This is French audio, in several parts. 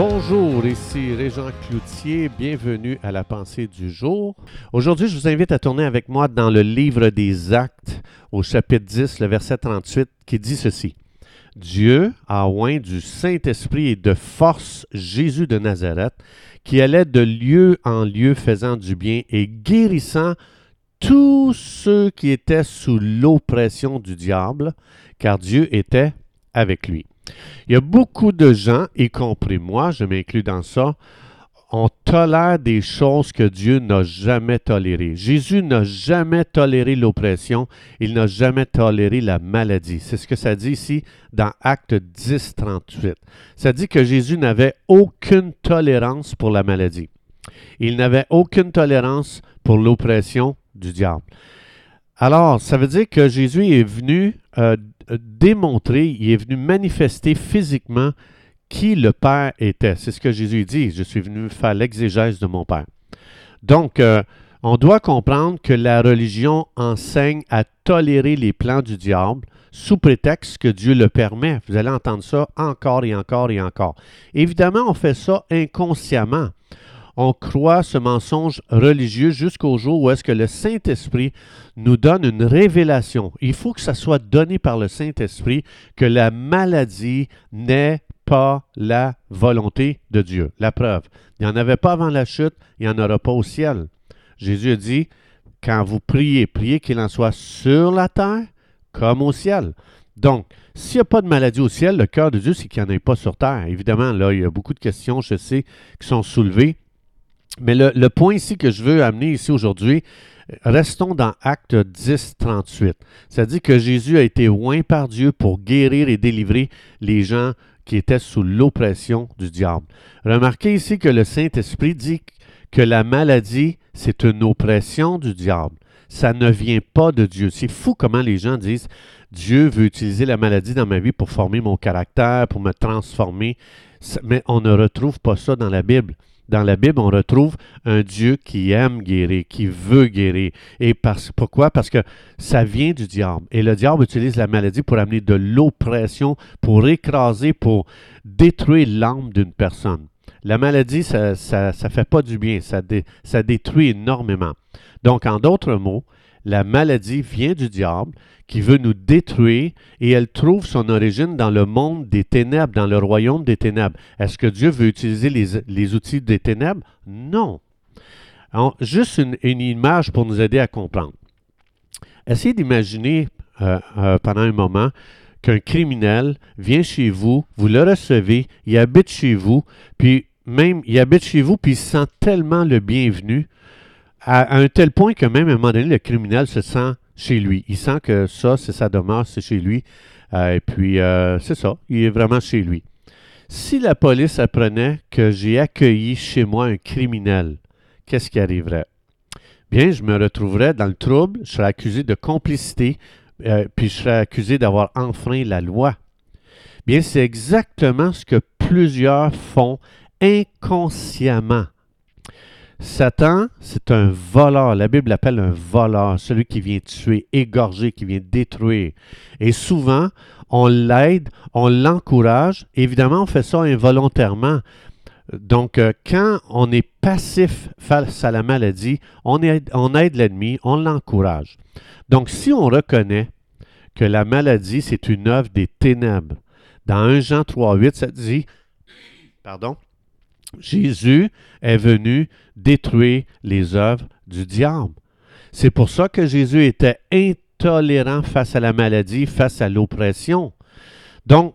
Bonjour, ici Régent Cloutier, bienvenue à la pensée du jour. Aujourd'hui, je vous invite à tourner avec moi dans le livre des Actes au chapitre 10, le verset 38, qui dit ceci. Dieu a oint du Saint-Esprit et de force Jésus de Nazareth, qui allait de lieu en lieu faisant du bien et guérissant tous ceux qui étaient sous l'oppression du diable, car Dieu était avec lui. Il y a beaucoup de gens, y compris moi, je m'inclus dans ça, on tolère des choses que Dieu n'a jamais tolérées. Jésus n'a jamais toléré l'oppression, il n'a jamais toléré la maladie. C'est ce que ça dit ici dans Acte 10, 38. Ça dit que Jésus n'avait aucune tolérance pour la maladie. Il n'avait aucune tolérance pour l'oppression du diable. Alors, ça veut dire que Jésus est venu euh, démontrer, il est venu manifester physiquement qui le Père était. C'est ce que Jésus dit. Je suis venu faire l'exégèse de mon Père. Donc, euh, on doit comprendre que la religion enseigne à tolérer les plans du diable sous prétexte que Dieu le permet. Vous allez entendre ça encore et encore et encore. Évidemment, on fait ça inconsciemment on croit ce mensonge religieux jusqu'au jour où est-ce que le Saint-Esprit nous donne une révélation. Il faut que ça soit donné par le Saint-Esprit que la maladie n'est pas la volonté de Dieu. La preuve, il n'y en avait pas avant la chute, il n'y en aura pas au ciel. Jésus a dit, quand vous priez, priez qu'il en soit sur la terre comme au ciel. Donc, s'il n'y a pas de maladie au ciel, le cœur de Dieu, c'est qu'il n'y en ait pas sur terre. Évidemment, là, il y a beaucoup de questions, je sais, qui sont soulevées. Mais le, point ici que je veux amener ici aujourd'hui, restons dans Acte 10, 38. Ça dit que Jésus a été oint par Dieu pour guérir et délivrer les gens qui étaient sous l'oppression du diable. Remarquez ici que le Saint-Esprit dit que la maladie, c'est une oppression du diable. Ça ne vient pas de Dieu. C'est fou comment les gens disent Dieu veut utiliser la maladie dans ma vie pour former mon caractère, pour me transformer. Mais on ne retrouve pas ça dans la Bible dans la Bible, on retrouve un Dieu qui aime guérir, qui veut guérir. Et parce, pourquoi? Parce que ça vient du diable. Et le diable utilise la maladie pour amener de l'oppression, pour écraser, pour détruire l'âme d'une personne. La maladie, ça ne fait pas du bien, ça, ça détruit énormément. Donc, en d'autres mots, la maladie vient du diable qui veut nous détruire et elle trouve son origine dans le monde des ténèbres, dans le royaume des ténèbres. Est-ce que Dieu veut utiliser les, outils des ténèbres? Non. juste une, image pour nous aider à comprendre. Essayez d'imaginer euh, euh, pendant un moment qu'un criminel vient chez vous, vous le recevez, il habite chez vous, puis même il habite chez vous, puis il sent tellement le bienvenu, à, un tel point que même à un moment donné, le criminel se sent chez lui. Il sent que ça, c'est sa demeure, c'est chez lui. Euh, et puis, euh, c'est ça, il est vraiment chez lui. Si la police apprenait que j'ai accueilli chez moi un criminel, qu'est-ce qui arriverait? Bien, je me retrouverais dans le trouble, je serais accusé de complicité, euh, puis je serais accusé d'avoir enfreint la loi. Bien, c'est exactement ce que plusieurs font inconsciemment. Satan, c'est un voleur. La Bible l'appelle un voleur, celui qui vient tuer, égorger, qui vient détruire. Et souvent, on l'aide, on l'encourage. Évidemment, on fait ça involontairement. Donc, euh, quand on est passif face à la maladie, on aide, l'ennemi, on l'encourage. Donc, si on reconnaît que la maladie, c'est une œuvre des ténèbres, dans 1 Jean 3.8, ça dit, pardon, Jésus est venu détruire les œuvres du diable. C'est pour ça que Jésus était intolérant face à la maladie, face à l'oppression. Donc,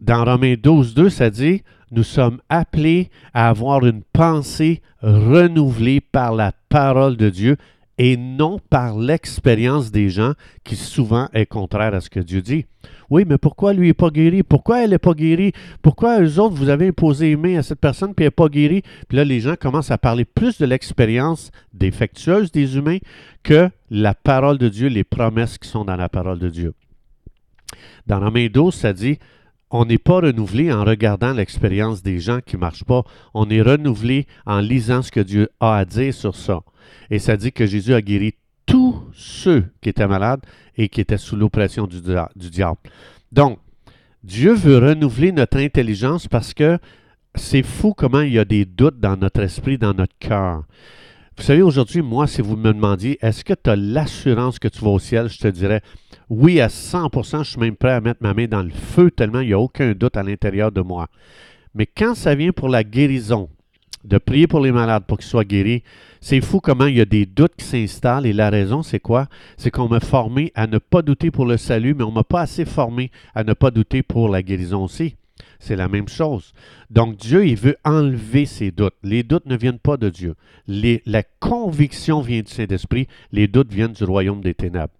dans Romains 12, 2, ça dit, nous sommes appelés à avoir une pensée renouvelée par la parole de Dieu et non par l'expérience des gens qui souvent est contraire à ce que Dieu dit. Oui, mais pourquoi lui n'est pas guéri? Pourquoi elle n'est pas guérie? Pourquoi eux autres, vous avez imposé les mains à cette personne puis elle n'est pas guérie? Puis là, les gens commencent à parler plus de l'expérience défectueuse des humains que la parole de Dieu, les promesses qui sont dans la parole de Dieu. Dans Romains 12, ça dit on n'est pas renouvelé en regardant l'expérience des gens qui ne marchent pas. On est renouvelé en lisant ce que Dieu a à dire sur ça. Et ça dit que Jésus a guéri tous ceux qui étaient malades et qui étaient sous l'oppression du, diable. Donc, Dieu veut renouveler notre intelligence parce que c'est fou comment il y a des doutes dans notre esprit, dans notre cœur. Vous savez, aujourd'hui, moi, si vous me demandiez, est-ce que tu as l'assurance que tu vas au ciel, je te dirais, oui, à 100%, je suis même prêt à mettre ma main dans le feu tellement il n'y a aucun doute à l'intérieur de moi. Mais quand ça vient pour la guérison, de prier pour les malades pour qu'ils soient guéris, c'est fou comment il y a des doutes qui s'installent et la raison, c'est quoi? C'est qu'on m'a formé à ne pas douter pour le salut, mais on m'a pas assez formé à ne pas douter pour la guérison aussi. C'est la même chose. Donc Dieu, il veut enlever ces doutes. Les doutes ne viennent pas de Dieu. la conviction vient du Saint-Esprit. Les doutes viennent du royaume des ténèbres.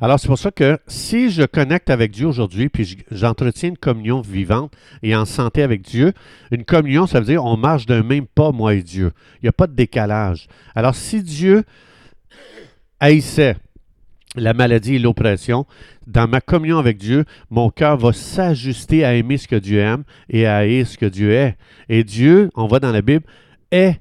Alors, c'est pour ça que si je connecte avec Dieu aujourd'hui, puis j'entretiens une communion vivante et en santé avec Dieu, une communion, ça veut dire on marche d'un même pas, moi et Dieu. Il n'y a pas de décalage. Alors, si Dieu haïssait la maladie et l'oppression, dans ma communion avec Dieu, mon cœur va s'ajuster à aimer ce que Dieu aime et à haïr ce que Dieu est. Et Dieu, on voit dans la Bible, est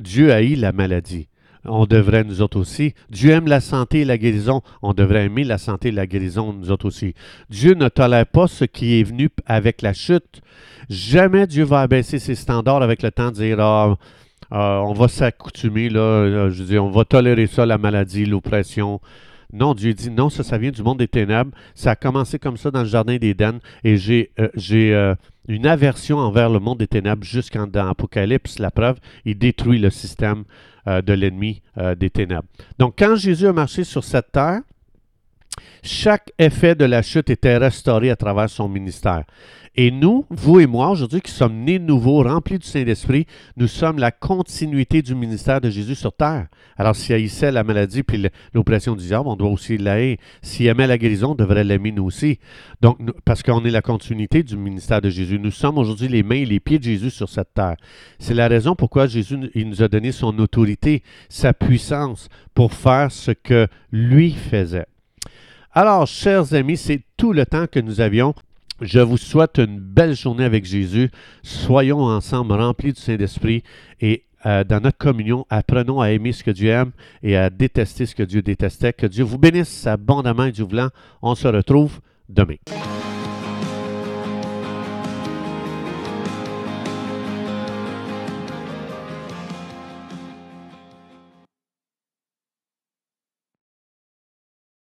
Dieu haït la maladie on devrait nous autres aussi. Dieu aime la santé et la guérison, on devrait aimer la santé et la guérison nous autres aussi. Dieu ne tolère pas ce qui est venu avec la chute. Jamais Dieu va abaisser ses standards avec le temps, de dire ah, ah, on va s'accoutumer, là, je dis, on va tolérer ça, la maladie, l'oppression. Non, Dieu dit non, ça, ça vient du monde des ténèbres. Ça a commencé comme ça dans le jardin d'Éden et j'ai euh, euh, une aversion envers le monde des ténèbres jusqu'en Apocalypse. La preuve, il détruit le système euh, de l'ennemi des ténèbres. Donc, quand Jésus a marché sur cette terre, chaque effet de la chute était restauré à travers son ministère. Et nous, vous et moi, aujourd'hui, qui sommes nés nouveaux, remplis du Saint-Esprit, nous sommes la continuité du ministère de Jésus sur terre. Alors, s'il haïssait la maladie puis l'oppression du diable, on doit aussi l'aimer. S'il aimait la guérison, on devrait l'aimer nous aussi. Donc, parce qu'on est la continuité du ministère de Jésus. Nous sommes aujourd'hui les mains et les pieds de Jésus sur cette terre. C'est la raison pourquoi Jésus nous a donné son autorité, sa puissance pour faire ce que lui faisait. Alors, chers amis, c'est tout le temps que nous avions je vous souhaite une belle journée avec Jésus. Soyons ensemble remplis du Saint-Esprit et euh, dans notre communion, apprenons à aimer ce que Dieu aime et à détester ce que Dieu détestait. Que Dieu vous bénisse abondamment et du voulant. On se retrouve demain.